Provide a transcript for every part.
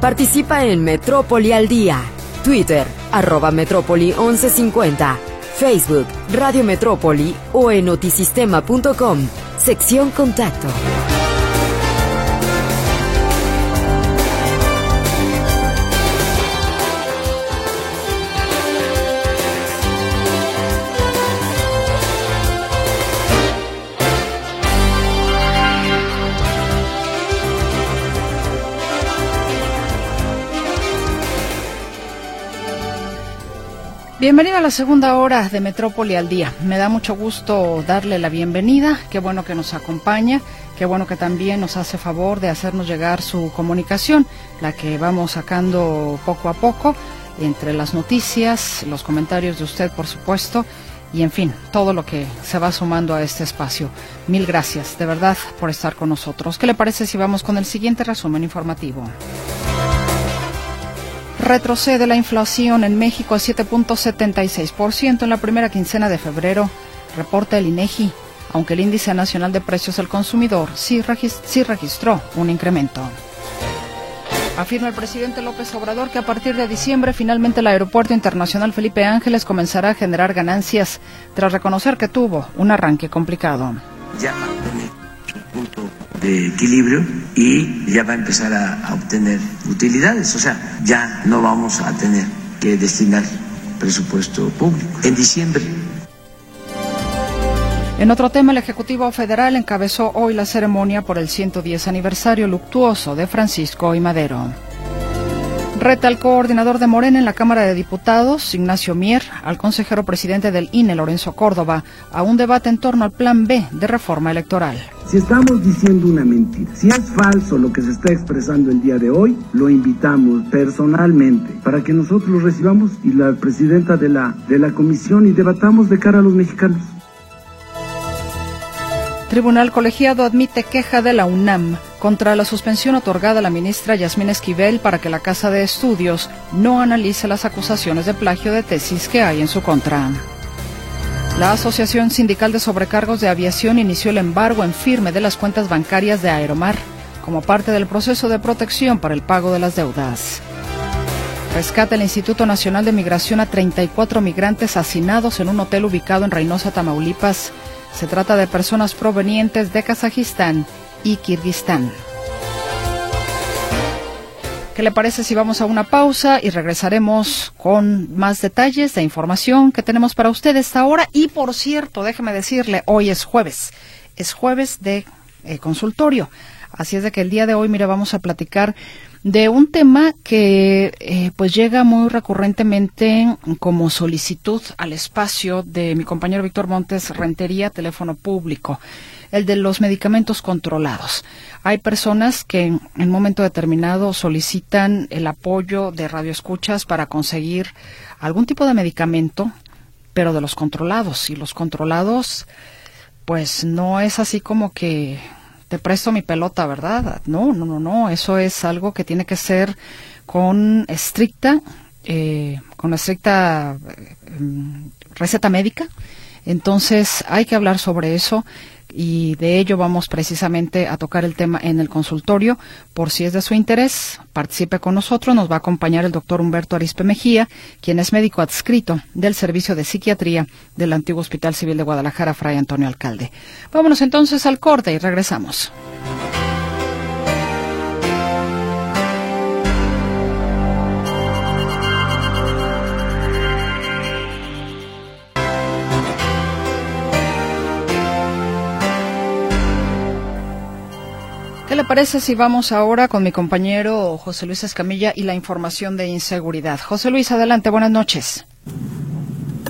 Participa en Metrópoli al Día. Twitter, arroba Metrópoli 1150. Facebook, Radio Metrópoli o en notisistema.com. Sección Contacto. Bienvenido a la segunda hora de Metrópoli al Día. Me da mucho gusto darle la bienvenida. Qué bueno que nos acompaña. Qué bueno que también nos hace favor de hacernos llegar su comunicación, la que vamos sacando poco a poco entre las noticias, los comentarios de usted, por supuesto, y en fin, todo lo que se va sumando a este espacio. Mil gracias, de verdad, por estar con nosotros. ¿Qué le parece si vamos con el siguiente resumen informativo? Retrocede la inflación en México a 7.76% en la primera quincena de febrero, reporta el INEGI, aunque el índice nacional de precios al consumidor sí, registró un incremento. Afirma el presidente López Obrador que a partir de diciembre finalmente el Aeropuerto Internacional Felipe Ángeles comenzará a generar ganancias tras reconocer que tuvo un arranque complicado. Punto de equilibrio y ya va a empezar a, a obtener utilidades. O sea, ya no vamos a tener que destinar presupuesto público. En diciembre en otro tema, el Ejecutivo Federal encabezó hoy la ceremonia por el 110 aniversario luctuoso de Francisco y Madero. Reta al coordinador de Morena en la Cámara de Diputados, Ignacio Mier, al consejero presidente del INE, Lorenzo Córdoba, a un debate en torno al Plan B de reforma electoral. Si estamos diciendo una mentira, si es falso lo que se está expresando el día de hoy, lo invitamos personalmente para que nosotros lo recibamos y la presidenta de la, de la comisión y debatamos de cara a los mexicanos. Tribunal Colegiado admite queja de la UNAM contra la suspensión otorgada a la ministra Yasmín Esquivel para que la Casa de Estudios no analice las acusaciones de plagio de tesis que hay en su contra. La Asociación Sindical de Sobrecargos de Aviación inició el embargo en firme de las cuentas bancarias de Aeromar como parte del proceso de protección para el pago de las deudas. Rescata el Instituto Nacional de Migración a 34 migrantes hacinados en un hotel ubicado en Reynosa, Tamaulipas se trata de personas provenientes de Kazajistán y Kirguistán. ¿Qué le parece si vamos a una pausa y regresaremos con más detalles de información que tenemos para usted esta hora? Y por cierto, déjeme decirle, hoy es jueves, es jueves de eh, consultorio. Así es de que el día de hoy, mire, vamos a platicar de un tema que eh, pues llega muy recurrentemente como solicitud al espacio de mi compañero Víctor Montes Rentería, teléfono público, el de los medicamentos controlados. Hay personas que en un momento determinado solicitan el apoyo de radioescuchas para conseguir algún tipo de medicamento, pero de los controlados. Y los controlados, pues no es así como que te presto mi pelota, ¿verdad? No, no, no, no, eso es algo que tiene que ser con estricta, eh, con estricta eh, receta médica. Entonces hay que hablar sobre eso y de ello vamos precisamente a tocar el tema en el consultorio. Por si es de su interés, participe con nosotros. Nos va a acompañar el doctor Humberto Arispe Mejía, quien es médico adscrito del Servicio de Psiquiatría del antiguo Hospital Civil de Guadalajara, Fray Antonio Alcalde. Vámonos entonces al corte y regresamos. ¿Qué le parece si vamos ahora con mi compañero José Luis Escamilla y la información de inseguridad? José Luis, adelante, buenas noches.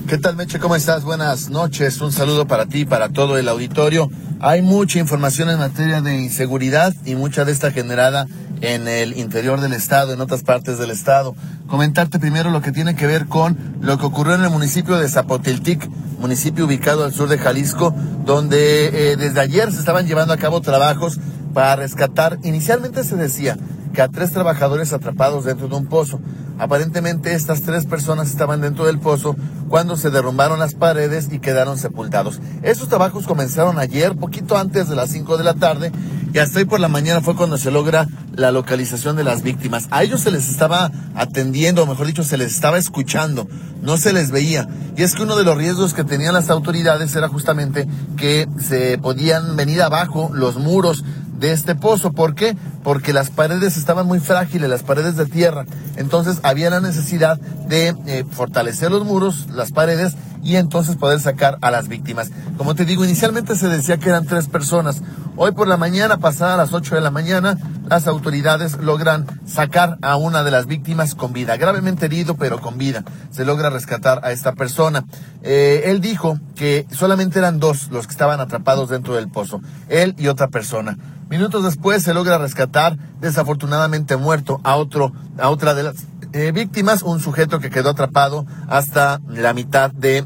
¿Qué tal, Meche? ¿Cómo estás? Buenas noches. Un saludo para ti y para todo el auditorio. Hay mucha información en materia de inseguridad y mucha de esta generada en el interior del estado, en otras partes del estado. Comentarte primero lo que tiene que ver con lo que ocurrió en el municipio de Zapotiltic, municipio ubicado al sur de Jalisco, donde eh, desde ayer se estaban llevando a cabo trabajos para rescatar. Inicialmente se decía que a tres trabajadores atrapados dentro de un pozo. Aparentemente estas tres personas estaban dentro del pozo cuando se derrumbaron las paredes y quedaron sepultados. Estos trabajos comenzaron ayer, poquito antes de las 5 de la tarde, y hasta hoy por la mañana fue cuando se logra la localización de las víctimas. A ellos se les estaba atendiendo, o mejor dicho, se les estaba escuchando, no se les veía. Y es que uno de los riesgos que tenían las autoridades era justamente que se podían venir abajo los muros de este pozo. ¿Por qué? Porque las paredes estaban muy frágiles, las paredes de tierra. Entonces había la necesidad de eh, fortalecer los muros, las paredes y entonces poder sacar a las víctimas. Como te digo, inicialmente se decía que eran tres personas. Hoy por la mañana, pasada las 8 de la mañana, las autoridades logran sacar a una de las víctimas con vida, gravemente herido, pero con vida. Se logra rescatar a esta persona. Eh, él dijo que solamente eran dos los que estaban atrapados dentro del pozo, él y otra persona. Minutos después se logra rescatar, desafortunadamente muerto, a otro, a otra de las eh, víctimas, un sujeto que quedó atrapado hasta la mitad de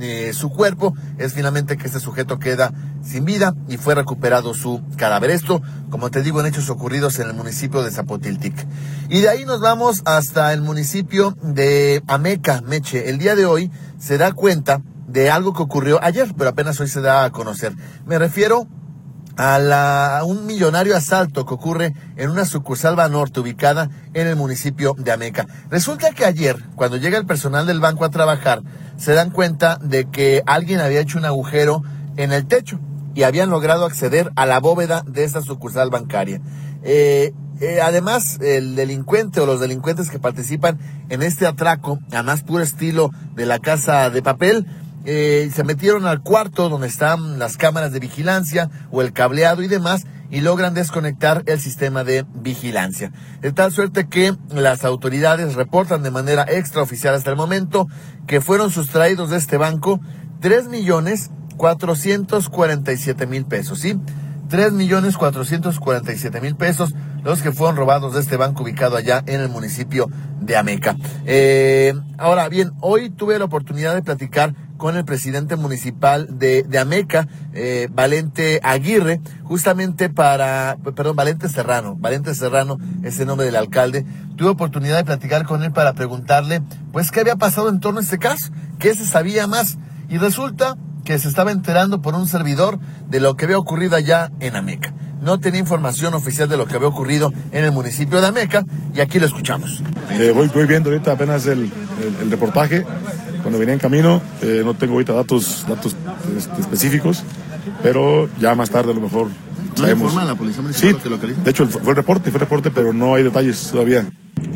eh, su cuerpo. Es finalmente que este sujeto queda sin vida y fue recuperado su cadáver. Esto, como te digo, en hechos ocurridos en el municipio de Zapotiltic. Y de ahí nos vamos hasta el municipio de Ameca, Meche. El día de hoy se da cuenta de algo que ocurrió ayer, pero apenas hoy se da a conocer. Me refiero a, la, un millonario asalto que ocurre en una sucursal Banorte ubicada en el municipio de Ameca. Resulta que ayer, cuando llega el personal del banco a trabajar, se dan cuenta de que alguien había hecho un agujero en el techo y habían logrado acceder a la bóveda de esta sucursal bancaria. Eh, eh, además, el delincuente o los delincuentes que participan en este atraco, a más puro estilo de la casa de papel, eh, se metieron al cuarto donde están las cámaras de vigilancia o el cableado y demás y logran desconectar el sistema de vigilancia. De tal suerte que las autoridades reportan de manera extraoficial hasta el momento que fueron sustraídos de este banco 3 millones 447 mil pesos, ¿sí? 3 millones 447 mil pesos los que fueron robados de este banco ubicado allá en el municipio de Ameca. Eh, ahora bien, hoy tuve la oportunidad de platicar con el presidente municipal de, de Ameca, eh, Valente Aguirre, justamente para, perdón, Valente Serrano, Valente Serrano es el nombre del alcalde. Tuve oportunidad de platicar con él para preguntarle, pues, qué había pasado en torno a este caso, qué se sabía más. Y resulta que se estaba enterando por un servidor de lo que había ocurrido allá en Ameca. No tenía información oficial de lo que había ocurrido en el municipio de Ameca y aquí lo escuchamos. Eh, voy, voy, viendo ahorita apenas el, el, el reportaje cuando venía en camino. Eh, no tengo ahorita datos, datos este, específicos, pero ya más tarde a lo mejor ¿No le informa a la policía municipal Sí, que localiza? de hecho fue el reporte, fue el reporte, pero no hay detalles todavía.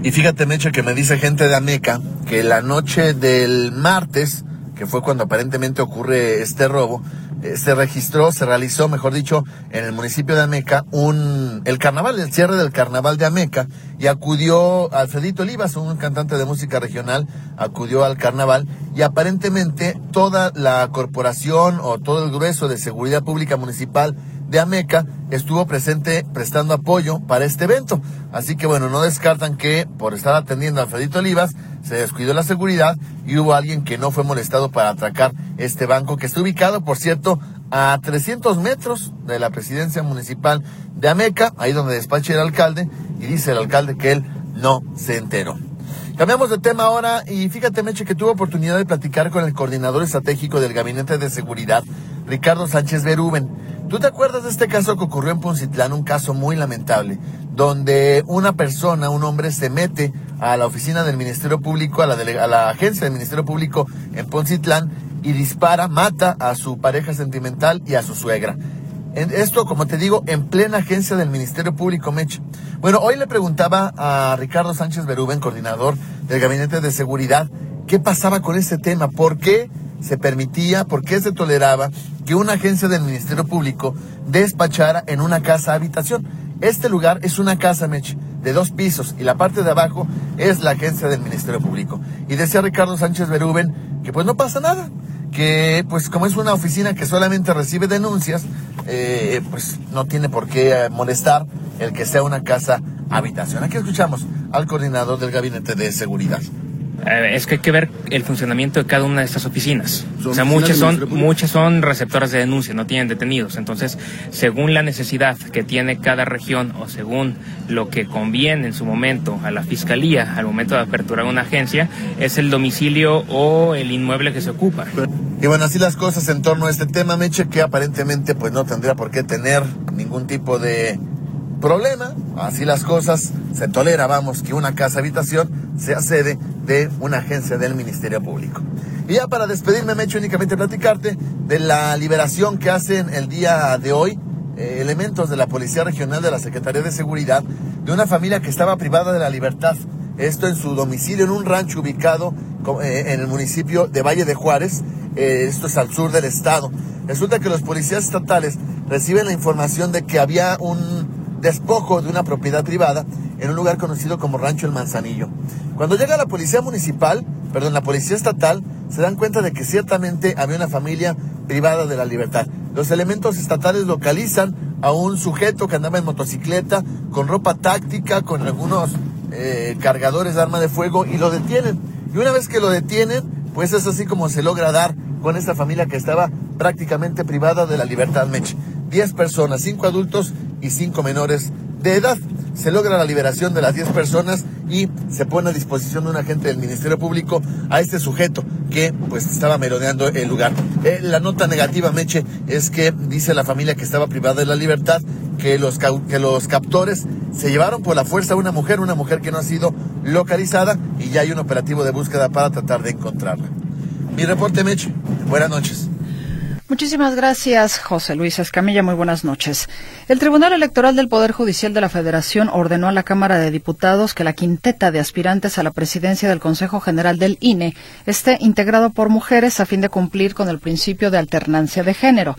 Y fíjate, Mecha, que me dice gente de Ameca que la noche del martes, que fue cuando aparentemente ocurre este robo, eh, se registró, se realizó, mejor dicho, en el municipio de Ameca, un, el carnaval, el cierre del carnaval de Ameca, y acudió Alfredito Olivas, un cantante de música regional, acudió al carnaval, y aparentemente toda la corporación o todo el grueso de seguridad pública municipal de Ameca estuvo presente prestando apoyo para este evento. Así que bueno, no descartan que por estar atendiendo a Alfredito Olivas se descuidó la seguridad y hubo alguien que no fue molestado para atracar este banco que está ubicado, por cierto, a 300 metros de la presidencia municipal de Ameca, ahí donde despacha el alcalde, y dice el alcalde que él no se enteró. Cambiamos de tema ahora y fíjate, Meche, que tuve oportunidad de platicar con el coordinador estratégico del Gabinete de Seguridad, Ricardo Sánchez Berúben. ¿Tú te acuerdas de este caso que ocurrió en Poncitlán? Un caso muy lamentable, donde una persona, un hombre, se mete a la oficina del Ministerio Público, a la, a la agencia del Ministerio Público en Poncitlán y dispara, mata a su pareja sentimental y a su suegra. Esto, como te digo, en plena agencia del Ministerio Público, Meche. Bueno, hoy le preguntaba a Ricardo Sánchez Berúben, coordinador del Gabinete de Seguridad, qué pasaba con este tema, por qué se permitía, por qué se toleraba que una agencia del Ministerio Público despachara en una casa habitación. Este lugar es una casa, Meche, de dos pisos y la parte de abajo es la agencia del Ministerio Público. Y decía Ricardo Sánchez Berúben que pues no pasa nada, que pues como es una oficina que solamente recibe denuncias, eh, pues no tiene por qué eh, molestar el que sea una casa habitación. Aquí escuchamos al coordinador del Gabinete de Seguridad. Es que hay que ver el funcionamiento de cada una de estas oficinas. ¿Son O sea, muchas son, muchas son receptoras de denuncia, no tienen detenidos. Entonces, según la necesidad que tiene cada región o según lo que conviene en su momento a la fiscalía al momento de aperturar una agencia, es el domicilio o el inmueble que se ocupa. Y bueno, así las cosas en torno a este tema, Meche, que aparentemente pues no tendría por qué tener ningún tipo de problema. Así las cosas, se tolera, vamos, que una casa habitación sea sede de una agencia del Ministerio Público. Y ya para despedirme, Meche, únicamente platicarte de la liberación que hacen el día de hoy eh, elementos de la Policía Regional de la Secretaría de Seguridad de una familia que estaba privada de la libertad. Esto en su domicilio, en un rancho ubicado eh, en el municipio de Valle de Juárez, eh, esto es al sur del estado. Resulta que los policías estatales reciben la información de que había un despojo de una propiedad privada en un lugar conocido como Rancho El Manzanillo. Cuando llega la policía municipal, perdón, la policía estatal, se dan cuenta de que ciertamente había una familia privada de la libertad. Los elementos estatales localizan a un sujeto que andaba en motocicleta con ropa táctica, con algunos eh, cargadores de arma de fuego y lo detienen. Y una vez que lo detienen, pues es así como se logra dar con esta familia que estaba prácticamente privada de la libertad, Mech. Diez personas, cinco adultos y menores de edad. Se logra la liberación de las diez personas y se pone a disposición de un agente del Ministerio Público a este sujeto que pues estaba merodeando el lugar. Eh, la nota negativa, Meche, es que dice la familia que estaba privada de la libertad que los, que los captores se llevaron por la fuerza a una mujer, una mujer que no ha sido localizada y ya hay un operativo de búsqueda para tratar de encontrarla. Mi reporte, Meche. Buenas noches. Muchísimas gracias, José Luis Escamilla. Muy buenas noches. El Tribunal Electoral del Poder Judicial de la Federación ordenó a la Cámara de Diputados que la quinteta de aspirantes a la presidencia del Consejo General del INE esté integrado por mujeres a fin de cumplir con el principio de alternancia de género.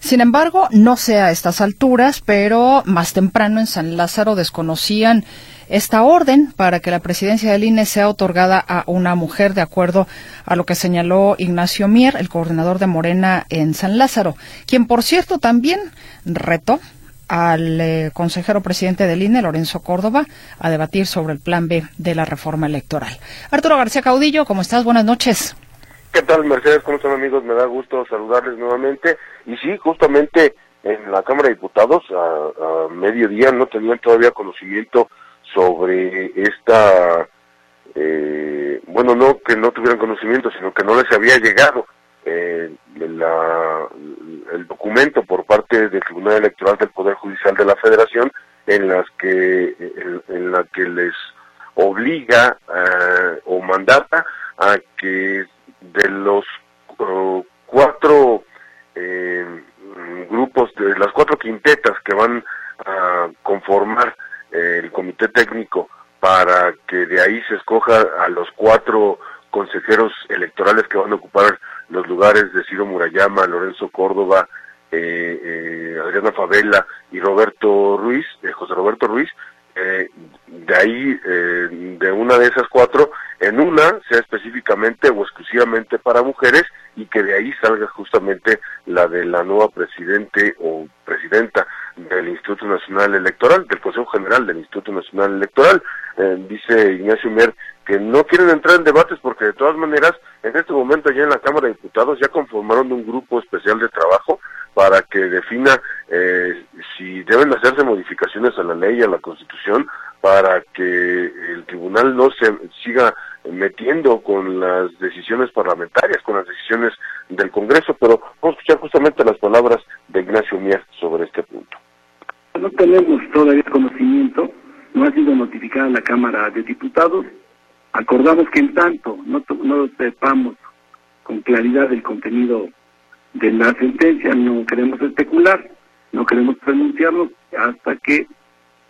Sin embargo, no sé a estas alturas, pero más temprano en San Lázaro desconocían esta orden para que la presidencia del INE sea otorgada a una mujer, de acuerdo a lo que señaló Ignacio Mier, el coordinador de Morena en San Lázaro, quien, por cierto, también retó al eh, consejero presidente del INE, Lorenzo Córdoba, a debatir sobre el plan B de la reforma electoral. Arturo García Caudillo, ¿cómo estás? Buenas noches. ¿Qué tal, Mercedes? ¿Cómo están, amigos? Me da gusto saludarles nuevamente. Y sí, justamente en la Cámara de Diputados, a, mediodía, no tenían todavía conocimiento sobre esta. Eh, bueno, no que no tuvieran conocimiento, sino que no les había llegado eh, el documento por parte del Tribunal Electoral del Poder Judicial de la Federación en las que en, la que les obliga eh, o mandata a que de los cuatro eh, grupos, de las cuatro quintetas que van a conformar el comité técnico para que de ahí se escoja a los cuatro consejeros electorales que van a ocupar los lugares de Ciro Murayama, Lorenzo Córdoba, eh, Adriana Favela y Roberto Ruiz, José Roberto Ruiz, de ahí, de una de esas cuatro, en una sea específicamente o exclusivamente para mujeres y que de ahí salga justamente la de la nueva presidente o presidenta del Instituto Nacional Electoral, del Consejo General del Instituto Nacional Electoral. Eh, dice Ignacio Mier que no quieren entrar en debates porque de todas maneras en este momento ya en la Cámara de Diputados ya conformaron un grupo especial de trabajo para que defina eh, si deben hacerse modificaciones a la ley, a la Constitución, para que el tribunal no se siga metiendo con las decisiones parlamentarias, con las decisiones del Congreso, pero vamos a escuchar justamente las palabras de Ignacio Mier sobre este punto. No tenemos todavía conocimiento, no ha sido notificada la Cámara de Diputados. Acordamos que en tanto no, no sepamos con claridad el contenido de la sentencia, no queremos especular, no queremos pronunciarlo hasta que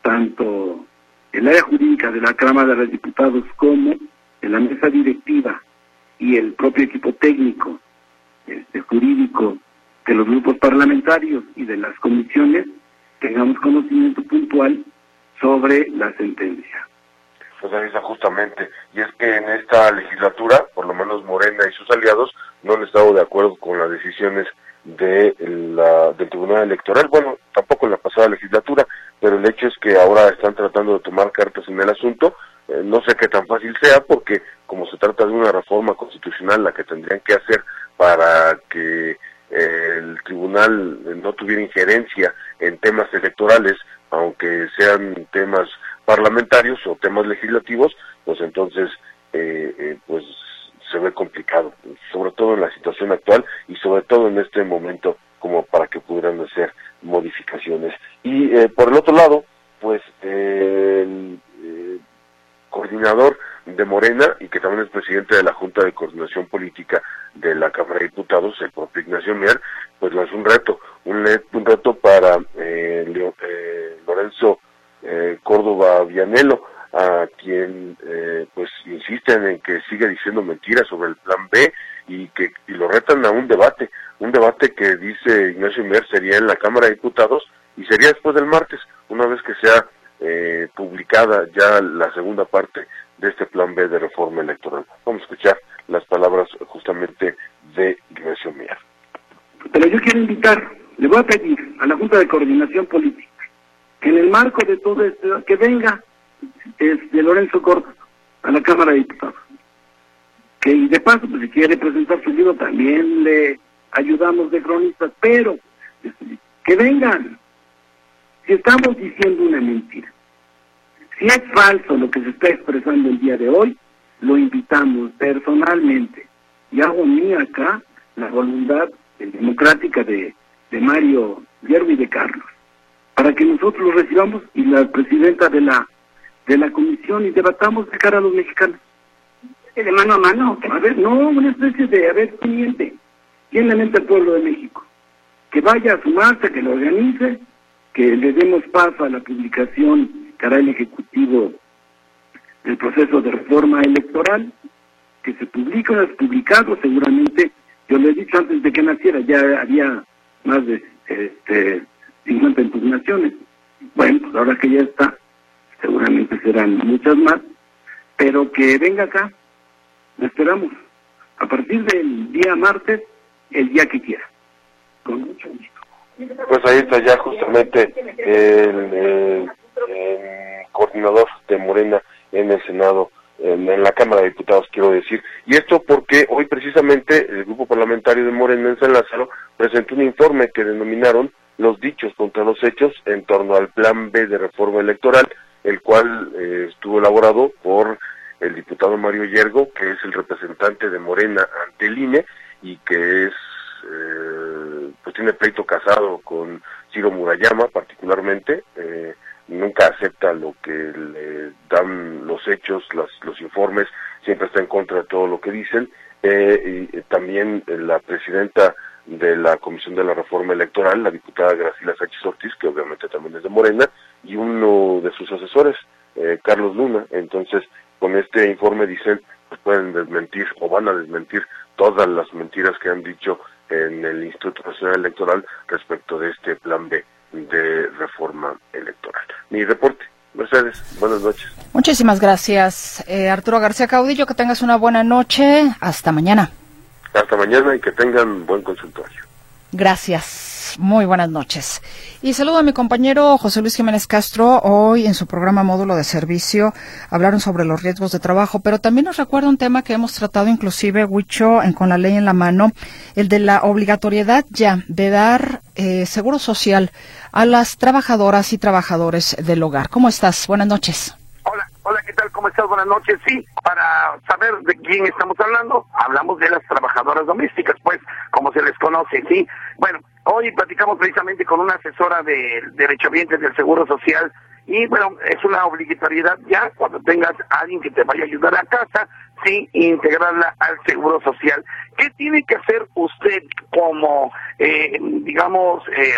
tanto el área jurídica de la Cámara de Diputados como de la mesa directiva y el propio equipo técnico este, jurídico de los grupos parlamentarios y de las comisiones tengamos conocimiento puntual sobre la sentencia. Pues ahí está justamente, y es que en esta legislatura, por lo menos Morena y sus aliados, no han estado de acuerdo con las decisiones de la, del Tribunal Electoral, bueno, tampoco en la pasada legislatura, pero el hecho es que ahora están tratando de tomar cartas en el asunto. Eh, no sé qué tan fácil sea, porque como se trata de una reforma constitucional, la que tendrían que hacer para que eh, el tribunal no tuviera injerencia en temas electorales, aunque sean temas parlamentarios o temas legislativos, pues entonces, eh, pues se ve complicado, sobre todo en la situación actual y sobre todo en este momento como para que pudieran hacer modificaciones. Y eh, por el otro lado, pues el eh, coordinador de Morena y que también es presidente de la Junta de Coordinación Política de la Cámara de Diputados, el propio Ignacio Mier, pues es un reto, un, un reto para eh, Lorenzo Córdoba Vianelo, a quien pues insisten en que sigue diciendo mentiras sobre el plan B y que y lo retan a un debate, un debate que dice Ignacio Mier sería en la Cámara de Diputados y sería después del martes, una vez que sea eh, publicada ya la segunda parte de este plan B de reforma electoral. Vamos a escuchar las palabras justamente de Ignacio Mier. Pero yo quiero invitar, le voy a pedir a la Junta de Coordinación Política que en el marco de todo esto, que venga de Lorenzo Córdoba a la Cámara de Diputados. Que y de paso, pues, si quiere presentar su libro, también le ayudamos de cronistas, pero que vengan. Si estamos diciendo una mentira, si es falso lo que se está expresando el día de hoy, lo invitamos personalmente y hago mía acá la voluntad democrática de, de Mario Hierro y de Carlos, para que nosotros lo recibamos y la presidenta de la de la comisión y debatamos de cara a los mexicanos. De mano a mano. A ver, no, una especie de, a ver, ¿quién miente? ¿Quién le miente al pueblo de México? Que vaya a su marcha, que lo organice, que le demos paso a la publicación cara el Ejecutivo del proceso de reforma electoral, que se publique, es publicado seguramente, yo le he dicho antes de que naciera, ya había más de este, 50 impugnaciones. Bueno, pues ahora que ya está, seguramente serán muchas más, pero que venga acá, lo esperamos, a partir del día martes, el día que quiera, con mucho gusto. Pues ahí está ya justamente el, coordinador de Morena en el Senado, en, en, la Cámara de Diputados, quiero decir. Y esto porque hoy precisamente el grupo parlamentario de Morena en San Lázaro presentó un informe que denominaron los dichos contra los hechos en torno al plan B de reforma electoral el cual eh, estuvo elaborado por el diputado Mario Yergo, que es el representante de Morena ante el INE y que es, eh, pues tiene pleito casado con Ciro Murayama particularmente, eh, nunca acepta lo que le dan los hechos, los informes, siempre está en contra de todo lo que dicen, y también la presidenta de la Comisión de la Reforma Electoral, la diputada Gracila Sánchez Ortiz, que obviamente también es de Morena, y uno de sus asesores, eh, Carlos Luna. Entonces, con este informe dicen, pues pueden desmentir o van a desmentir todas las mentiras que han dicho en el Instituto Nacional Electoral respecto de este plan B de reforma electoral. Mi reporte. Mercedes, buenas noches. Muchísimas gracias, eh, Arturo García Caudillo. Que tengas una buena noche. Hasta mañana. Hasta mañana y que tengan buen consultorio. Gracias. Muy buenas noches. Y saludo a mi compañero José Luis Jiménez Castro. Hoy en su programa Módulo de Servicio hablaron sobre los riesgos de trabajo, pero también nos recuerda un tema que hemos tratado inclusive, Huicho, con la ley en la mano, el de la obligatoriedad ya de dar eh, seguro social a las trabajadoras y trabajadores del hogar. ¿Cómo estás? Buenas noches. Hola, hola, ¿qué tal? ¿Cómo estás? Buenas noches. Sí, para saber de quién estamos hablando, hablamos de las trabajadoras domésticas, pues, como se les conoce, ¿sí? Bueno, hoy platicamos precisamente con una asesora de derechohabientes del Seguro Social y, bueno, es una obligatoriedad ya cuando tengas a alguien que te vaya a ayudar a casa, sí, integrarla al Seguro Social. ¿Qué tiene que hacer usted como, eh, digamos, eh,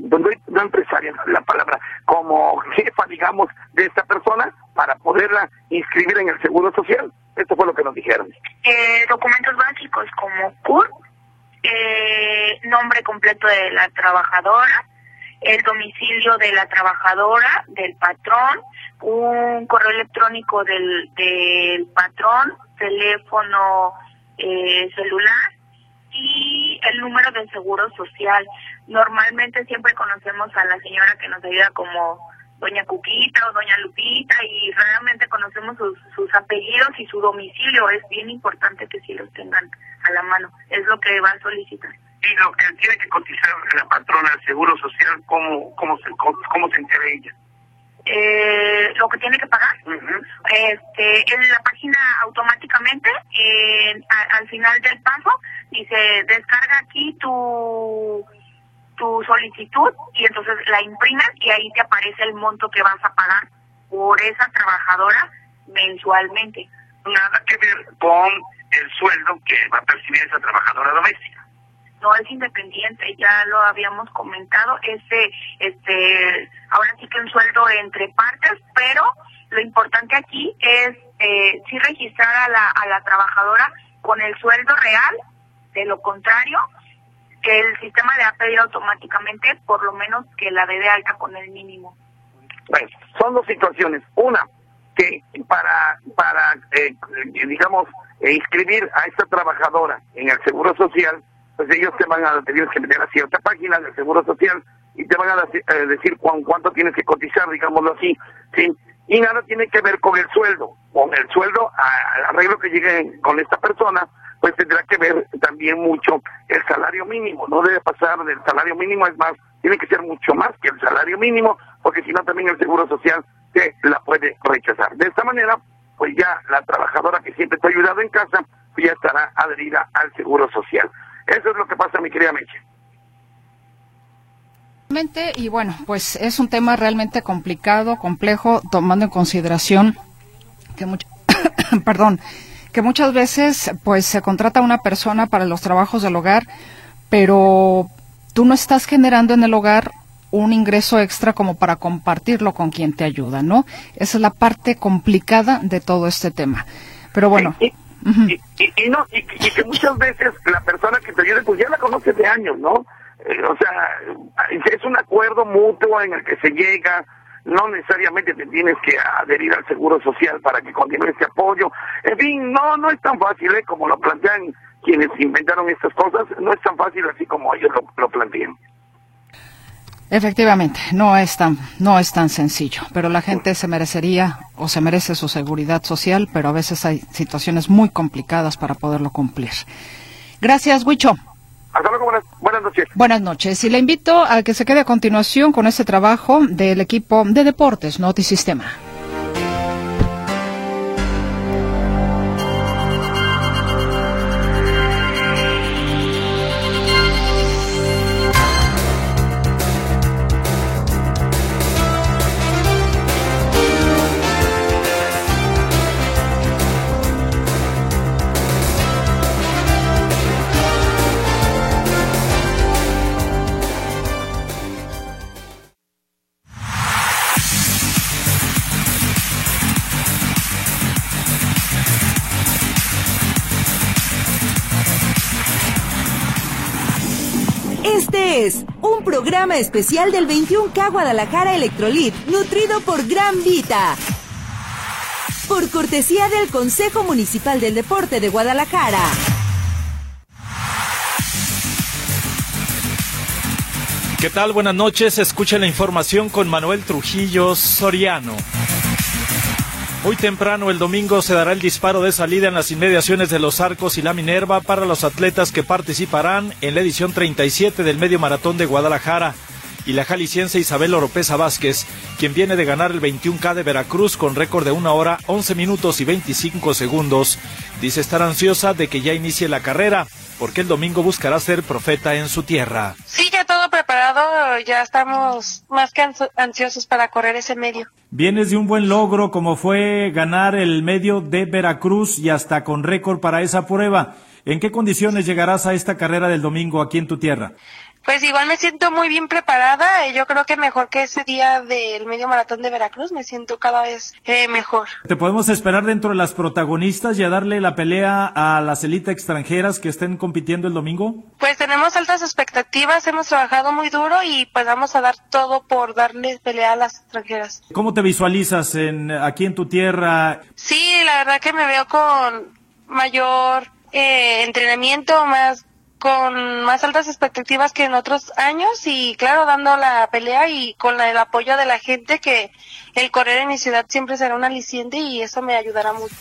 no empresaria, la palabra, como jefa, digamos, de esta persona para poderla inscribir en el Seguro Social? Esto fue lo que nos dijeron. Eh, documentos básicos como CUR, eh, nombre completo de la trabajadora, el domicilio de la trabajadora, del patrón, un correo electrónico del, del patrón, teléfono eh, celular y el número del seguro social. Normalmente siempre conocemos a la señora que nos ayuda como doña Cuquita o doña Lupita y realmente conocemos sus, sus apellidos y su domicilio. Es bien importante que sí los tengan a la mano. Es lo que va a solicitar y lo que tiene que cotizar la patrona del Seguro Social, ¿cómo, cómo, se, cómo se entera ella? eh, lo que tiene que pagar. Este, en la página automáticamente, eh, a- al final del paso, dice descarga aquí tu tu solicitud y entonces la imprimes y ahí te aparece el monto que vas a pagar por esa trabajadora mensualmente. Nada que ver con el sueldo que va a percibir esa trabajadora doméstica. no es independiente, ya lo habíamos comentado, ese, este, ahora sí que un sueldo entre partes, pero lo importante aquí es eh, sí registrar a la, a la trabajadora con el sueldo real, de lo contrario, que el sistema le va a pedir automáticamente por lo menos que la dé de alta con el mínimo. Bueno, son dos situaciones. Una, que para, para eh, digamos, inscribir a esta trabajadora en el Seguro Social, pues ellos te van a tener que meter a cierta página del Seguro Social y te van a eh, decir cuán- cuánto tienes que cotizar, digámoslo así, ¿sí? Y nada tiene que ver con el sueldo. Con el sueldo, al arreglo que llegue con esta persona, pues tendrá que ver también mucho el salario mínimo. No debe pasar del salario mínimo, es más, tiene que ser mucho más que el salario mínimo, porque si no también el Seguro Social te la puede rechazar. De esta manera, pues ya la trabajadora que siempre te ha ayudado en casa, pues ya estará adherida al Seguro Social. Eso es lo que pasa, mi querida Meche. Y bueno, pues es un tema realmente complicado, complejo, tomando en consideración que much- perdón, que muchas veces pues se contrata a una persona para los trabajos del hogar, pero tú no estás generando en el hogar un ingreso extra como para compartirlo con quien te ayuda, ¿no? Esa es la parte complicada de todo este tema. Pero bueno, Y, y- y no, y, y que muchas veces la persona que te ayude, pues ya la conoces de años, ¿no? Eh, o sea, es un acuerdo mutuo en el que se llega, no necesariamente te tienes que adherir al Seguro Social para que continúe este apoyo. En fin, no, no es tan fácil, ¿eh? Como lo plantean quienes inventaron estas cosas, no es tan fácil así como ellos lo, lo plantean. Efectivamente, no es tan no es tan sencillo, pero la gente se merecería o se merece su seguridad social, pero a veces hay situaciones muy complicadas para poderlo cumplir. Gracias, Huicho. Hasta luego, buenas, buenas noches. Buenas noches. Y le invito a que se quede a continuación con este trabajo del equipo de deportes Notisistema. Programa especial del 21K Guadalajara Electrolit, nutrido por Gran Vita. Por cortesía del Consejo Municipal del Deporte de Guadalajara. ¿Qué tal? Buenas noches. Escucha la información con Manuel Trujillo Soriano. Muy temprano el domingo se dará el disparo de salida en las inmediaciones de Los Arcos y la Minerva para los atletas que participarán en la edición 37 del Medio Maratón de Guadalajara. Y la jalisciense Isabel Oropesa Vázquez, quien viene de ganar el 21K de Veracruz con récord de una hora, 11 minutos y 25 segundos, dice estar ansiosa de que ya inicie la carrera, porque el domingo buscará ser profeta en su tierra. Sí, preparado, ya estamos más que ansiosos para correr ese medio. Vienes de un buen logro como fue ganar el medio de Veracruz y hasta con récord para esa prueba. ¿En qué condiciones llegarás a esta carrera del domingo aquí en tu tierra? Pues igual me siento muy bien preparada, eh, yo creo que mejor que ese día del medio maratón de Veracruz, me siento cada vez eh, mejor. ¿Te podemos esperar dentro de las protagonistas y a darle la pelea a las élites extranjeras que estén compitiendo el domingo? Pues tenemos altas expectativas, hemos trabajado muy duro y pues vamos a dar todo por darle pelea a las extranjeras. ¿Cómo te visualizas en, aquí en tu tierra? Sí, la verdad que me veo con mayor eh, entrenamiento, más con más altas expectativas que en otros años y claro, dando la pelea y con el apoyo de la gente que el correr en mi ciudad siempre será un aliciente y eso me ayudará mucho.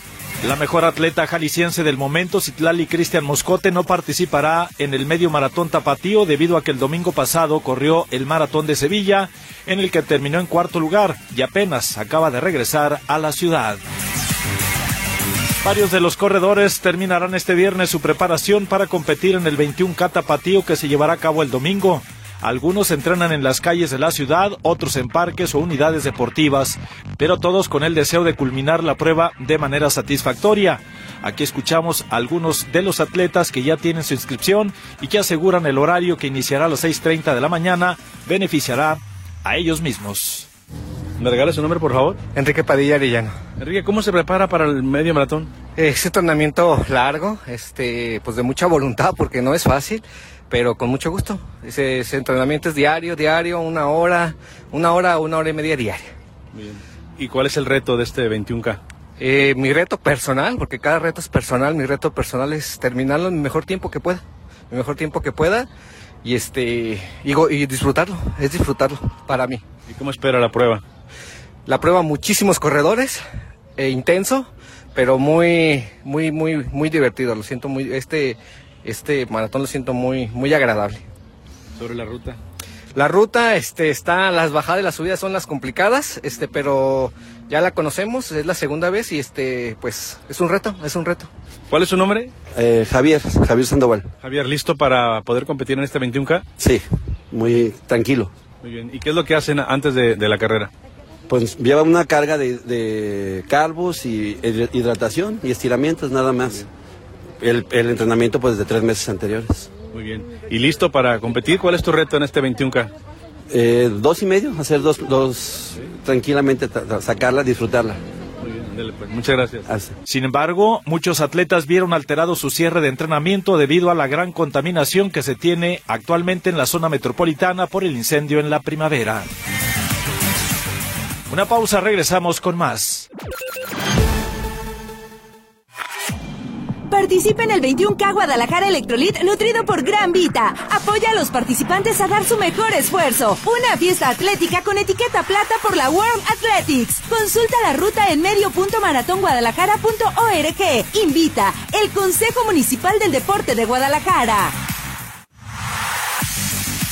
La mejor atleta jalisciense del momento, Citlali Cristian Moscote, no participará en el medio maratón tapatío debido a que el domingo pasado corrió el maratón de Sevilla, en el que terminó en cuarto lugar y apenas acaba de regresar a la ciudad. Varios de los corredores terminarán este viernes su preparación para competir en el 21K tapatío que se llevará a cabo el domingo. Algunos entrenan en las calles de la ciudad, otros en parques o unidades deportivas, pero todos con el deseo de culminar la prueba de manera satisfactoria. Aquí escuchamos a algunos de los atletas que ya tienen su inscripción y que aseguran el horario que iniciará a las 6.30 de la mañana beneficiará a ellos mismos. ¿Me regala su nombre, por favor? Enrique Padilla Arellano. Enrique, ¿cómo se prepara para el medio maratón? Es un entrenamiento largo, este, pues de mucha voluntad, porque no es fácil pero con mucho gusto. Ese, entrenamiento es diario, diario, una hora, una hora, una hora y media diaria. Bien. ¿Y cuál es el reto de este 21K? Eh, mi reto personal, porque cada reto es personal, mi reto personal es terminarlo en el mejor tiempo que pueda, el mejor tiempo que pueda y este y, y disfrutarlo, es disfrutarlo para mí. ¿Y cómo espera la prueba? La prueba muchísimos corredores, e intenso, pero muy muy muy muy divertido, lo siento muy este este maratón lo siento muy, muy agradable. ¿Sobre la ruta? La ruta, este, está, las bajadas y las subidas son las complicadas, este, pero ya la conocemos, es la segunda vez y este, pues, es un reto, es un reto. ¿Cuál es su nombre? Eh, Javier, Javier Sandoval. Javier, ¿listo para poder competir en este 21K? Sí, muy tranquilo. Muy bien. ¿Y qué es lo que hacen antes de, la carrera? Pues lleva una carga de, de carbos y hidratación y estiramientos nada más el, entrenamiento pues de tres meses anteriores. Muy bien. ¿Y listo para competir? ¿Cuál es tu reto en este 21K? Eh, dos y medio, hacer dos, dos tranquilamente, sacarla, disfrutarla. Muy bien, pues. Muchas gracias. Sin embargo, muchos atletas vieron alterado su cierre de entrenamiento debido a la gran contaminación que se tiene actualmente en la zona metropolitana por el incendio en la primavera. Una pausa, regresamos con más. Participa en el 21K Guadalajara Electrolit nutrido por Gran Vita. Apoya a los participantes a dar su mejor esfuerzo. Una fiesta atlética con etiqueta plata por la World Athletics. Consulta la ruta en medio.maratonguadalajara.org. Invita el Consejo Municipal del Deporte de Guadalajara.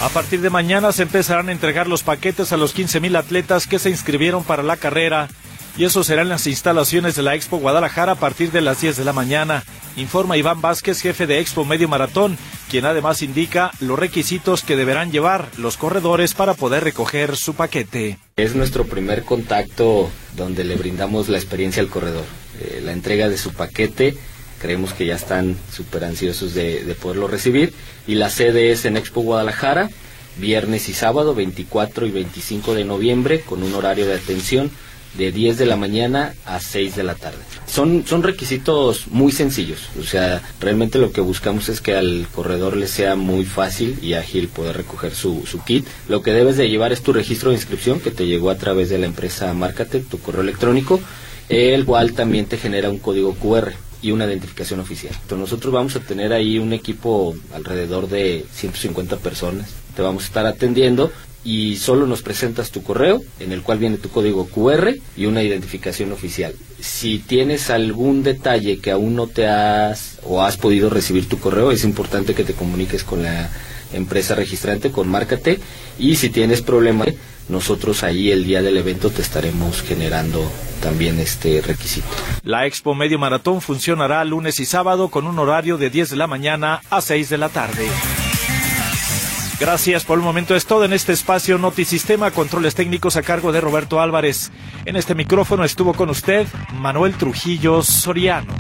A partir de mañana se empezarán a entregar los paquetes a los 15.000 atletas que se inscribieron para la carrera y eso será en las instalaciones de la Expo Guadalajara a partir de las 10 de la mañana. Informa Iván Vázquez, jefe de Expo Medio Maratón, quien además indica los requisitos que deberán llevar los corredores para poder recoger su paquete. Es nuestro primer contacto donde le brindamos la experiencia al corredor. Eh, la entrega de su paquete, creemos que ya están súper ansiosos de, de poderlo recibir. Y la sede es en Expo Guadalajara, viernes y sábado, 24 y 25 de noviembre, con un horario de atención de 10 de la mañana a 6 de la tarde. Son, son requisitos muy sencillos, o sea, realmente lo que buscamos es que al corredor le sea muy fácil y ágil poder recoger su, kit. Lo que debes de llevar es tu registro de inscripción que te llegó a través de la empresa Marcate, tu correo electrónico, el cual también te genera un código QR y una identificación oficial. Entonces nosotros vamos a tener ahí un equipo alrededor de 150 personas. Te vamos a estar atendiendo y solo nos presentas tu correo en el cual viene tu código QR y una identificación oficial. Si tienes algún detalle que aún no te has o has podido recibir tu correo, es importante que te comuniques con la empresa registrante, con Márcate, y si tienes problemas, nosotros ahí el día del evento te estaremos generando también este requisito. La Expo Medio Maratón funcionará lunes y sábado con un horario de 10 de la mañana a 6 de la tarde. Gracias por el momento. Es todo en este espacio Notisistema, controles técnicos a cargo de Roberto Álvarez. En este micrófono estuvo con usted Manuel Trujillo Soriano.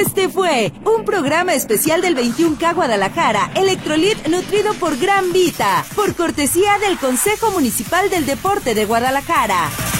Este fue un programa especial del 21K Guadalajara, Electrolit nutrido por Gran Vita, por cortesía del Consejo Municipal del Deporte de Guadalajara.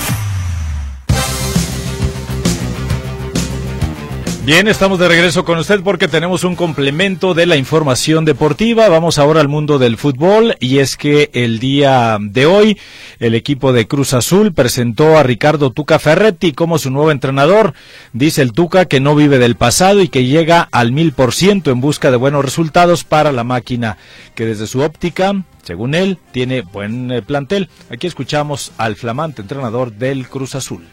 Bien, estamos de regreso con usted porque tenemos un complemento de la información deportiva. Vamos ahora al mundo del fútbol y es que el día de hoy el equipo de Cruz Azul presentó a Ricardo Tuca Ferretti como su nuevo entrenador. Dice el Tuca que no vive del pasado y que llega al mil por ciento en busca de buenos resultados para la máquina, que desde su óptica según él, tiene buen eh, plantel. Aquí escuchamos al flamante entrenador del Cruz Azul.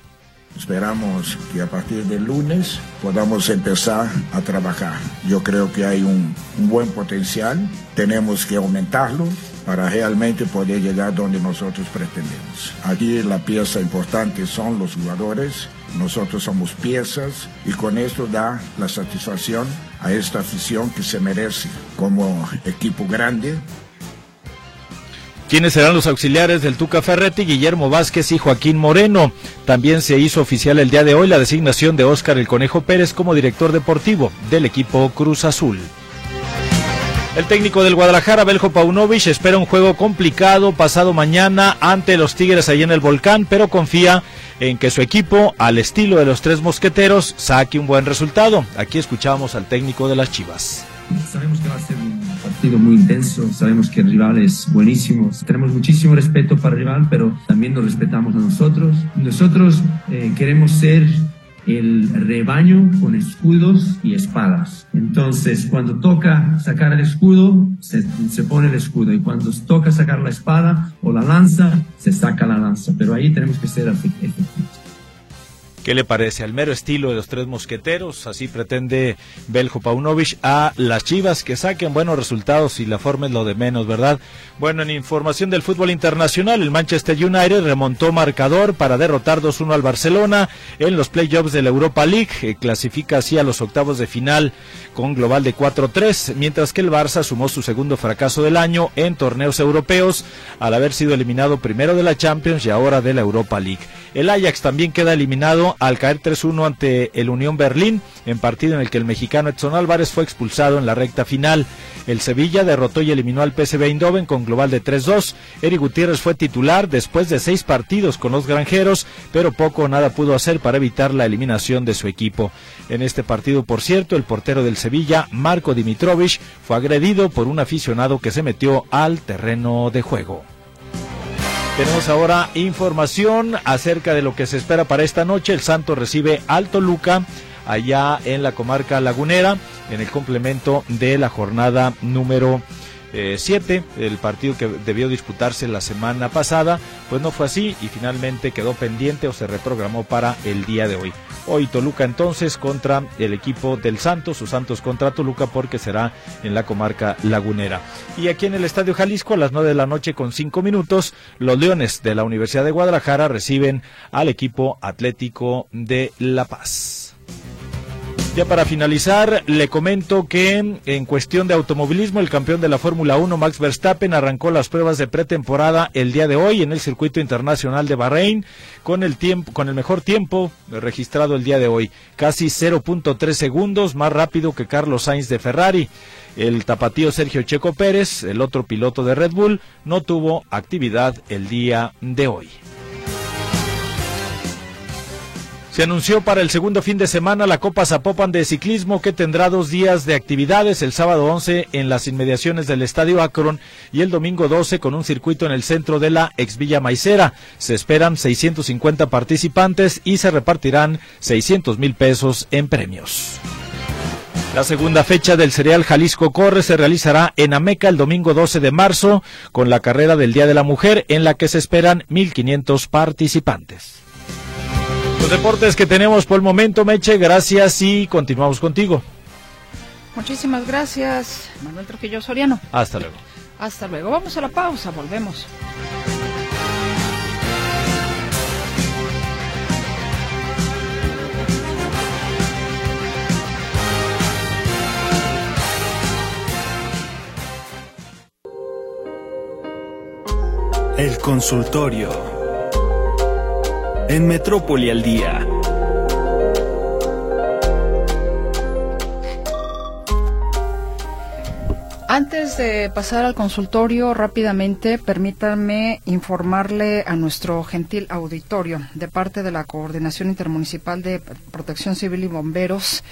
Esperamos que a partir del lunes podamos empezar a trabajar. Yo creo que hay un, un, buen potencial, tenemos que aumentarlo para realmente poder llegar donde nosotros pretendemos. Aquí la pieza importante son los jugadores, nosotros somos piezas y con esto da la satisfacción a esta afición que se merece como equipo grande ¿Quiénes serán los auxiliares del Tuca Ferretti? Guillermo Vázquez y Joaquín Moreno. También se hizo oficial el día de hoy la designación de Óscar El Conejo Pérez como director deportivo del equipo Cruz Azul. El técnico del Guadalajara, Beljo Paunovic, espera un juego complicado pasado mañana ante los Tigres ahí en el volcán, pero confía en que su equipo, al estilo de los tres mosqueteros, saque un buen resultado. Aquí escuchamos al técnico de las Chivas. Partido muy intenso, sabemos que el rival es buenísimo, tenemos muchísimo respeto para el rival, pero también nos respetamos a nosotros. Nosotros eh, queremos ser el rebaño con escudos y espadas. Entonces, cuando toca sacar el escudo, se, se, pone el escudo. Y cuando toca sacar la espada o la lanza, se saca la lanza. Pero ahí tenemos que ser efectivos. ¿Qué le parece? Al mero estilo de los tres mosqueteros, así pretende Beljo Paunovic a las Chivas que saquen buenos resultados y la forma es lo de menos, ¿verdad? Bueno, en información del fútbol internacional, el Manchester United remontó marcador para derrotar 2-1 al Barcelona en los playoffs de la Europa League, que clasifica así a los octavos de final con global de 4-3, mientras que el Barça sumó su segundo fracaso del año en torneos europeos al haber sido eliminado primero de la Champions y ahora de la Europa League. El Ajax también queda eliminado al caer 3-1 ante el Unión Berlín, en partido en el que el mexicano Edson Álvarez fue expulsado en la recta final. El Sevilla derrotó y eliminó al PSV Eindhoven con global de 3-2. Eric Gutiérrez fue titular después de seis partidos con los granjeros, pero poco o nada pudo hacer para evitar la eliminación de su equipo. En este partido, por cierto, el portero del Sevilla, Marco Dimitrovich, fue agredido por un aficionado que se metió al terreno de juego. Tenemos ahora información acerca de lo que se espera para esta noche. El Santo recibe Alto Luca allá en la comarca lagunera en el complemento de la jornada número 7, el partido que debió disputarse la semana pasada, pues no fue así y finalmente quedó pendiente o se reprogramó para el día de hoy. Hoy Toluca entonces contra el equipo del Santos, o Santos contra Toluca porque será en la comarca lagunera. Y aquí en el Estadio Jalisco a las 9 de la noche con 5 minutos, los Leones de la Universidad de Guadalajara reciben al equipo Atlético de La Paz. Ya para finalizar, le comento que en cuestión de automovilismo, el campeón de la Fórmula 1, Max Verstappen, arrancó las pruebas de pretemporada el día de hoy en el circuito internacional de Bahrein con el tiempo, con el mejor tiempo registrado el día de hoy, casi 0.3 segundos más rápido que Carlos Sainz de Ferrari. El tapatío Sergio Checo Pérez, el otro piloto de Red Bull, no tuvo actividad el día de hoy. Se anunció para el segundo fin de semana la Copa Zapopan de ciclismo que tendrá dos días de actividades, el sábado 11 en las inmediaciones del Estadio Akron y el domingo 12 con un circuito en el centro de la ex Villa Maicera. Se esperan 650 participantes y se repartirán 600 mil pesos en premios. La segunda fecha del Cereal Jalisco Corre se realizará en Ameca el domingo 12 de marzo con la carrera del Día de la Mujer en la que se esperan 1.500 participantes. Los deportes que tenemos por el momento, Meche, gracias y continuamos contigo. Muchísimas gracias, Manuel Trujillo Soriano. Hasta luego. Hasta luego. Vamos a la pausa, volvemos. El consultorio en Metrópoli al Día. Antes de pasar al consultorio, rápidamente, permítanme informarle a nuestro gentil auditorio de parte de la Coordinación Intermunicipal de Protección Civil y Bomberos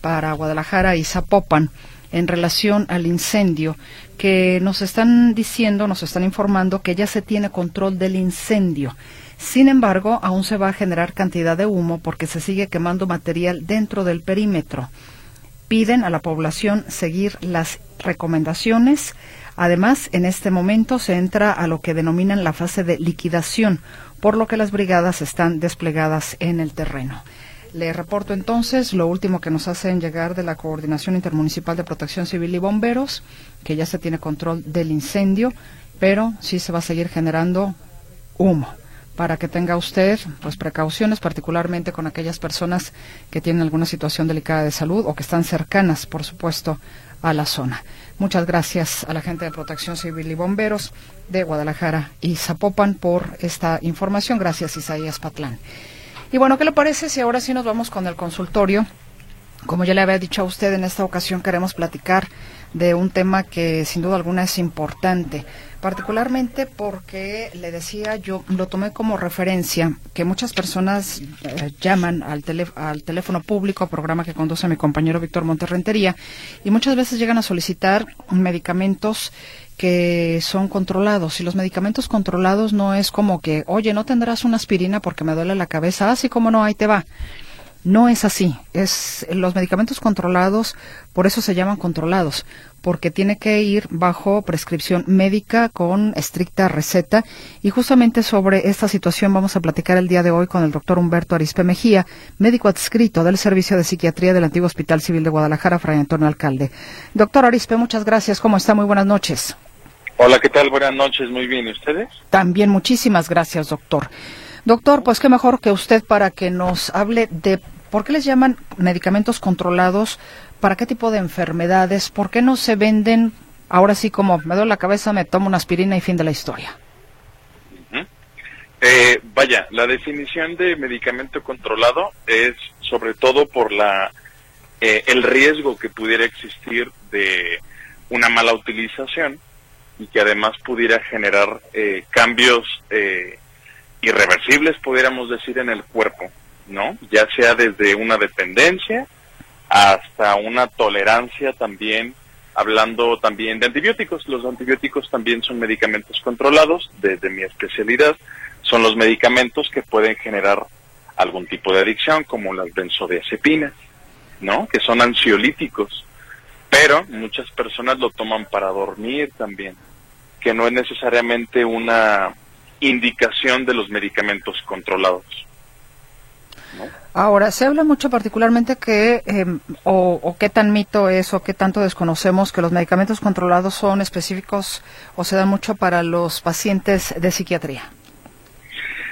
para Guadalajara y Zapopan en relación al incendio que nos están diciendo, nos están informando que ya se tiene control del incendio. Sin embargo, aún se va a generar cantidad de humo porque se sigue quemando material dentro del perímetro. Piden a la población seguir las recomendaciones. Además, en este momento se entra a lo que denominan la fase de liquidación, por lo que las brigadas están desplegadas en el terreno. Le reporto entonces lo último que nos hacen llegar de la Coordinación Intermunicipal de Protección Civil y Bomberos, que ya se tiene control del incendio, pero sí se va a seguir generando humo para que tenga usted pues precauciones particularmente con aquellas personas que tienen alguna situación delicada de salud o que están cercanas, por supuesto, a la zona. Muchas gracias a la gente de Protección Civil y Bomberos de Guadalajara y Zapopan por esta información. Gracias, Isaías Patlán. Y bueno, ¿qué le parece si ahora sí nos vamos con el consultorio? Como ya le había dicho a usted, en esta ocasión queremos platicar de un tema que sin duda alguna es importante, particularmente porque le decía yo, lo tomé como referencia, que muchas personas eh, llaman al, al teléfono público, programa que conduce mi compañero Víctor Monterrentería, y muchas veces llegan a solicitar medicamentos que son controlados. Y los medicamentos controlados no es como que, oye, no tendrás una aspirina porque me duele la cabeza, así como no, ahí te va. No es así. Es los medicamentos controlados, por eso se llaman controlados, porque tiene que ir bajo prescripción médica con estricta receta. Y justamente sobre esta situación vamos a platicar el día de hoy con el doctor Humberto Arispe Mejía, médico adscrito del Servicio de Psiquiatría del Antiguo Hospital Civil de Guadalajara, Fray Antonio Alcalde. Doctor Arispe, muchas gracias. ¿Cómo está? Muy buenas noches. Hola, ¿qué tal? Buenas noches. Muy bien. ¿Y ustedes? También muchísimas gracias, doctor. Doctor, pues qué mejor que usted para que nos hable de por qué les llaman medicamentos controlados, para qué tipo de enfermedades, por qué no se venden ahora sí como me duele la cabeza, me tomo una aspirina y fin de la historia. Eh, vaya, la definición de medicamento controlado es sobre todo por la eh, el riesgo que pudiera existir de una mala utilización y que además pudiera generar eh, cambios irreversibles, pudiéramos decir, en el cuerpo, ¿no? Ya sea desde una dependencia hasta una tolerancia también, hablando también de antibióticos. Los antibióticos también son medicamentos controlados, desde mi especialidad, son los medicamentos que pueden generar algún tipo de adicción, como las benzodiazepinas, ¿no? Que son ansiolíticos, pero muchas personas lo toman para dormir también, que no es necesariamente una indicación de los medicamentos controlados. Ahora, se habla mucho particularmente que, em, o, qué tan mito es, o qué tanto desconocemos que los medicamentos controlados son específicos o se dan mucho para los pacientes de psiquiatría.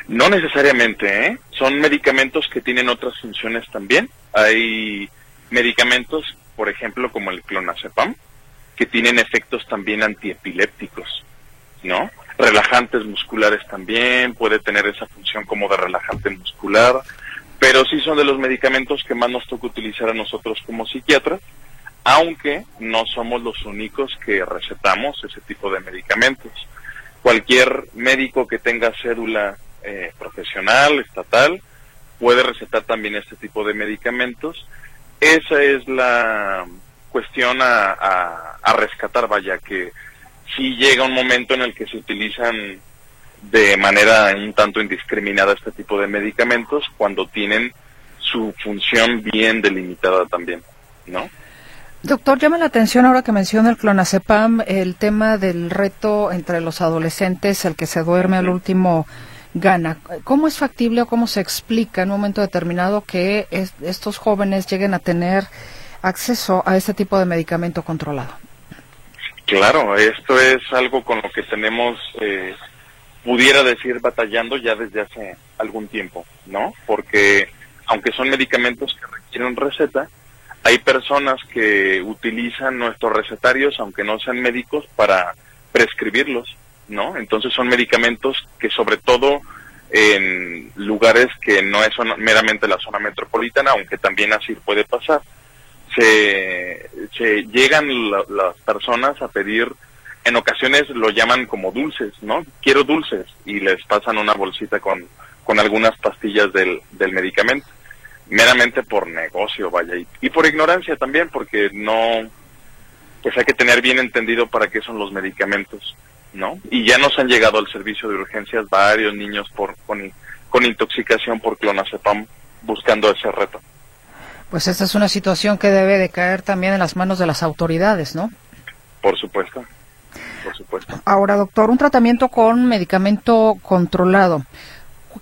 No necesariamente, ¿eh? Son medicamentos que tienen otras funciones también. Hay medicamentos, por ejemplo, como el clonazepam, que tienen efectos también antiepilépticos, ¿no? Relajantes musculares también, puede tener esa función como de relajante muscular pero sí son de los medicamentos que más nos toca utilizar a nosotros como psiquiatras, aunque no somos los únicos que recetamos ese tipo de medicamentos. Cualquier médico que tenga cédula eh, profesional, estatal, puede recetar también este tipo de medicamentos. Esa es la cuestión a, a rescatar, vaya, que si llega un momento en el que se utilizan de manera un tanto indiscriminada este tipo de medicamentos cuando tienen su función bien delimitada también, ¿no? Doctor, llama la atención ahora que menciona el clonazepam, el tema del reto entre los adolescentes, el que se duerme al último gana. ¿Cómo es factible o cómo se explica en un momento determinado que estos jóvenes lleguen a tener acceso a este tipo de medicamento controlado? Claro, esto es algo con lo que tenemos eh, pudiera decir batallando ya desde hace algún tiempo, ¿no? Porque aunque son medicamentos que requieren receta, hay personas que utilizan nuestros recetarios, aunque no sean médicos, para prescribirlos, ¿no? Entonces son medicamentos que sobre todo en lugares que no es meramente la zona metropolitana, aunque también así puede pasar, se, se llegan la- las personas a pedir, en ocasiones lo llaman como dulces, ¿no? Quiero dulces y les pasan una bolsita con, con algunas pastillas del, del medicamento, meramente por negocio, vaya, y, y por ignorancia también, porque no, pues hay que tener bien entendido para qué son los medicamentos, ¿no? Y ya nos han llegado al servicio de urgencias varios niños por, con, con intoxicación por clonazepam buscando ese reto. Pues esta es una situación que debe de caer también en las manos de las autoridades, ¿no? Por supuesto, Ahora, doctor, un tratamiento con medicamento controlado.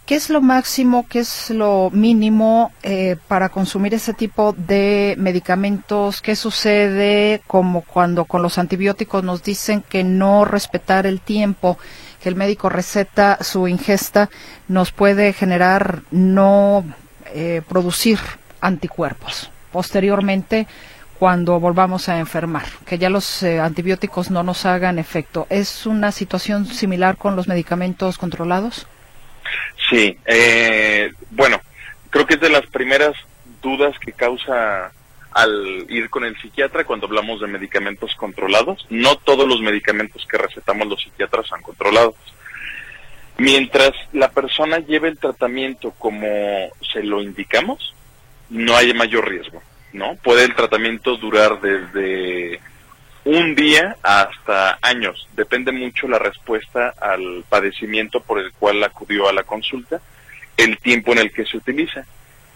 ¿Qué es lo máximo, qué es lo mínimo eh, para consumir ese tipo de medicamentos? ¿Qué sucede como cuando con los antibióticos nos dicen que no respetar el tiempo que el médico receta su ingesta nos puede generar no eh, producir anticuerpos? Posteriormente, cuando volvamos a enfermar, que ya los eh, antibióticos no nos hagan efecto. ¿Es una situación similar con los medicamentos controlados? Sí, eh, bueno, creo que es de las primeras dudas que causa al ir con el psiquiatra cuando hablamos de medicamentos controlados. No todos los medicamentos que recetamos los psiquiatras son controlados. Mientras la persona lleve el tratamiento como se lo indicamos, no hay mayor riesgo, ¿no? Puede el tratamiento durar desde un día hasta años. Depende mucho la respuesta al padecimiento por el cual acudió a la consulta, el tiempo en el que se utiliza.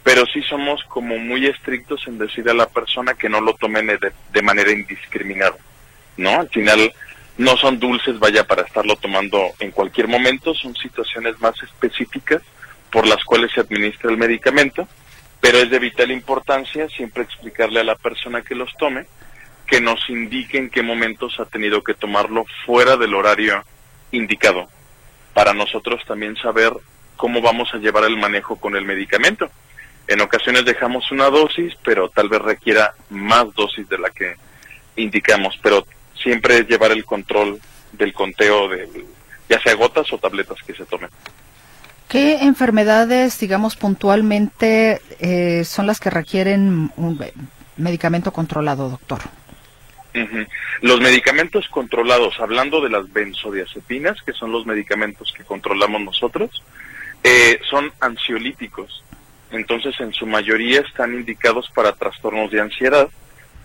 Pero sí somos como muy estrictos en decir a la persona que no lo tomen de, de manera indiscriminada, ¿no? Al final no son dulces, vaya, para estarlo tomando en cualquier momento, son situaciones más específicas por las cuales se administra el medicamento, pero es de vital importancia siempre explicarle a la persona que los tome que nos indique en qué momentos ha tenido que tomarlo fuera del horario indicado, para nosotros también saber cómo vamos a llevar el manejo con el medicamento. En ocasiones dejamos una dosis, pero tal vez requiera más dosis de la que indicamos, pero siempre es llevar el control del conteo de ya sea gotas o tabletas que se tomen. ¿Qué enfermedades, digamos, puntualmente eh, son las que requieren un medicamento controlado, doctor? Ujú. Los medicamentos controlados, hablando de las benzodiazepinas, que son los medicamentos que controlamos nosotros, eh, son ansiolíticos. Entonces, en su mayoría están indicados para trastornos de ansiedad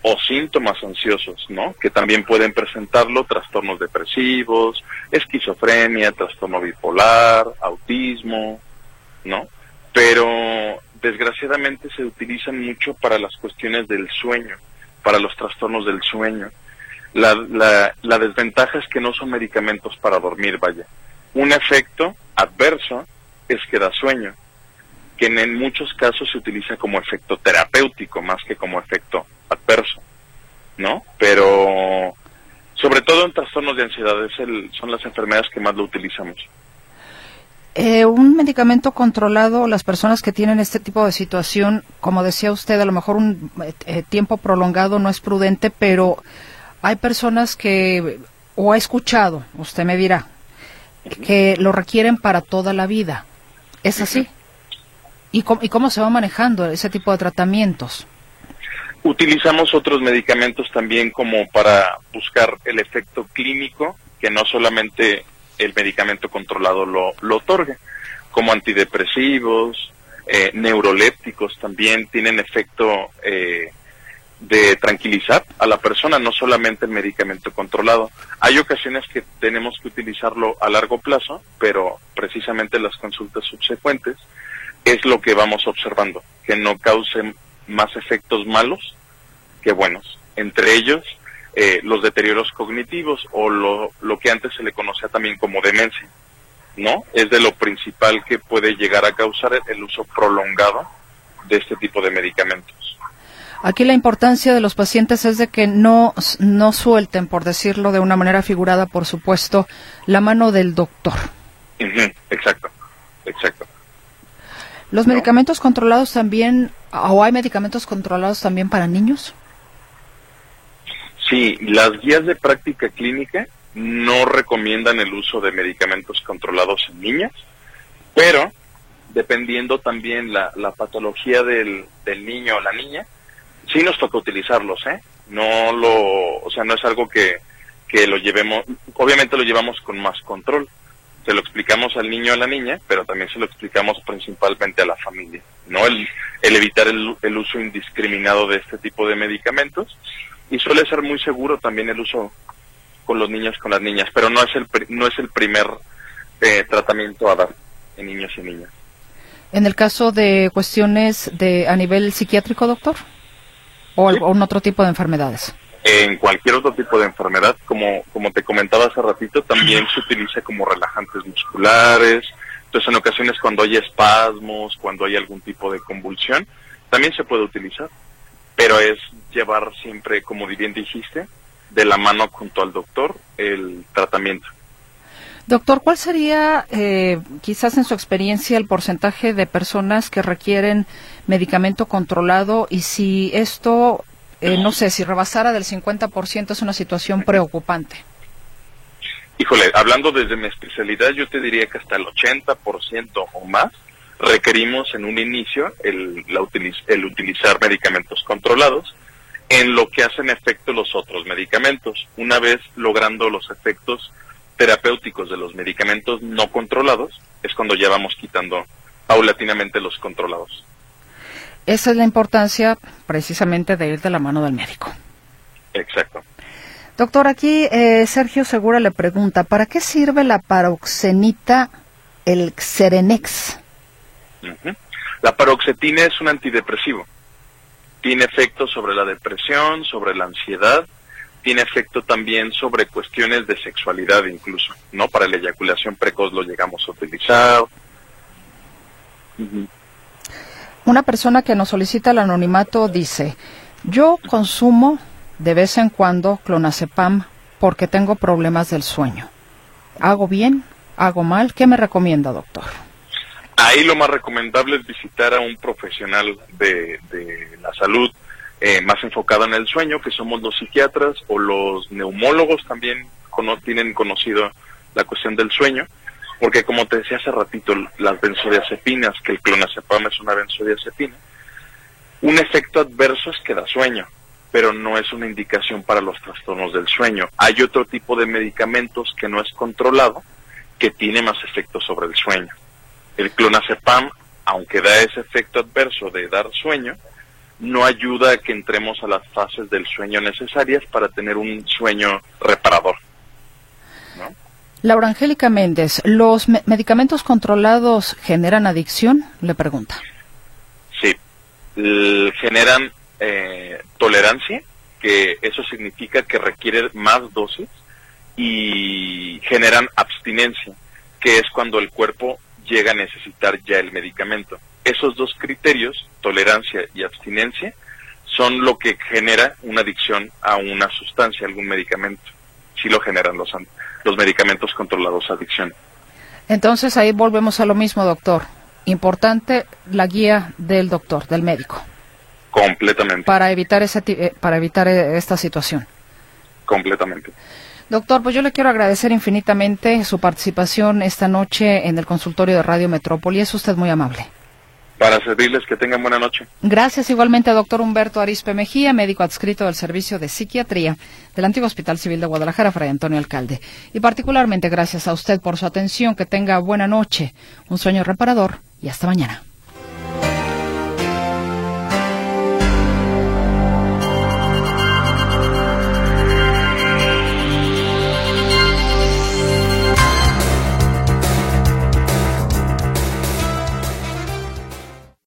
o síntomas ansiosos, ¿no? Que también pueden presentarlo trastornos depresivos, esquizofrenia, trastorno bipolar, autismo, ¿no? Pero desgraciadamente se utilizan mucho para las cuestiones del sueño, para los trastornos del sueño. La, la, la desventaja es que no son medicamentos para dormir, vaya. Un efecto adverso es que da sueño, que en, muchos casos se utiliza como efecto terapéutico más que como efecto adverso, ¿no? Pero sobre todo en trastornos de ansiedad es el, son las enfermedades que más lo utilizamos. Eh, un medicamento controlado, las personas que tienen este tipo de situación, como decía usted, a lo mejor un eh, tiempo prolongado no es prudente, pero hay personas que, o ha escuchado, usted me dirá, que lo requieren para toda la vida. ¿Es así? ¿Y cómo, ¿Y cómo se va manejando ese tipo de tratamientos? Utilizamos otros medicamentos también como para buscar el efecto clínico, que no solamente el medicamento controlado lo, lo otorga, como antidepresivos, eh, neurolépticos también tienen efecto eh, de tranquilizar a la persona, no solamente el medicamento controlado. Hay ocasiones que tenemos que utilizarlo a largo plazo, pero precisamente las consultas subsecuentes es lo que vamos observando, que no causen más efectos malos que buenos. Entre ellos, eh, los deterioros cognitivos o lo, lo que antes se le conocía también como demencia, ¿no? Es de lo principal que puede llegar a causar el uso prolongado de este tipo de medicamentos. Aquí la importancia de los pacientes es de que no, no suelten, por decirlo de una manera figurada, por supuesto, la mano del doctor. Exacto, exacto. ¿Los medicamentos controlados también, o hay medicamentos controlados también para niños? Sí, las guías de práctica clínica no recomiendan el uso de medicamentos controlados en niñas, pero dependiendo también la, la patología del, del niño o la niña, sí nos toca utilizarlos, ¿eh? No lo, o sea, no es algo que, que lo llevemos, obviamente lo llevamos con más control. Se lo explicamos al niño o a la niña, pero también se lo explicamos principalmente a la familia, ¿no? El, el evitar el, el uso indiscriminado de este tipo de medicamentos y suele ser muy seguro también el uso con los niños, con las niñas, pero no es el, no es el primer eh, tratamiento a dar en niños y niñas. En el caso de cuestiones de a nivel psiquiátrico, doctor, o algún otro tipo de enfermedades. En cualquier otro tipo de enfermedad, como, como te comentaba hace ratito, también se utiliza como relajantes musculares. Entonces, en ocasiones cuando hay espasmos, cuando hay algún tipo de convulsión, también se puede utilizar. Pero es llevar siempre, como bien dijiste, de la mano junto al doctor el tratamiento. Doctor, ¿cuál sería, eh, quizás en su experiencia, el porcentaje de personas que requieren medicamento controlado y si esto, eh, no sé, si rebasara del 50% es una situación preocupante? Híjole, hablando desde mi especialidad, yo te diría que hasta el 80% o más requerimos en un inicio el, la utiliz- el utilizar medicamentos controlados en lo que hacen efecto los otros medicamentos. Una vez logrando los efectos terapéuticos de los medicamentos no controlados, es cuando ya vamos quitando paulatinamente los controlados. Esa es la importancia precisamente de ir de la mano del médico. Exacto. Doctor, aquí eh, Sergio Segura le pregunta, ¿para qué sirve la paroxenita, el Xerenex? La paroxetina es un antidepresivo. Tiene efecto sobre la depresión, sobre la ansiedad, tiene efecto también sobre cuestiones de sexualidad incluso, ¿no? Para la eyaculación precoz lo llegamos a utilizar. Una persona que nos solicita el anonimato dice, yo consumo de vez en cuando clonazepam porque tengo problemas del sueño. ¿Hago bien? ¿Hago mal? ¿Qué me recomienda, doctor? Ahí lo más recomendable es visitar a un profesional de, la salud eh, más enfocado en el sueño, que somos los psiquiatras o los neumólogos también cono- tienen conocido la cuestión del sueño, porque como te decía hace ratito, las benzodiazepinas, que el clonazepam es una benzodiazepina, un efecto adverso es que da sueño, pero no es una indicación para los trastornos del sueño. Hay otro tipo de medicamentos que no es controlado, que tiene más efecto sobre el sueño. El clonazepam, aunque da ese efecto adverso de dar sueño, no ayuda a que entremos a las fases del sueño necesarias para tener un sueño reparador. Laura Angélica Méndez, ¿los me- medicamentos controlados generan adicción? Le pregunta. Sí, generan eh, tolerancia, que eso significa que requiere más dosis, y generan abstinencia, que es cuando el cuerpo llega a necesitar ya el medicamento. Esos dos criterios, tolerancia y abstinencia, son lo que genera una adicción a una sustancia, algún medicamento. Sí lo generan los, los medicamentos controlados adicción. Entonces ahí volvemos a lo mismo, doctor. Importante la guía del doctor, del médico, Completamente, para evitar ese eh, para evitar eh, esta situación. completamente. Doctor, pues yo le quiero agradecer infinitamente su participación esta noche en el consultorio de Radio Metrópoli. Es usted muy amable. Para servirles, que tengan buena noche. Gracias igualmente doctor Humberto Arispe Mejía, médico adscrito del Servicio de Psiquiatría del Antiguo Hospital Civil de Guadalajara, Fray Antonio Alcalde. Y particularmente gracias a usted por su atención. Que tenga buena noche, un sueño reparador y hasta mañana.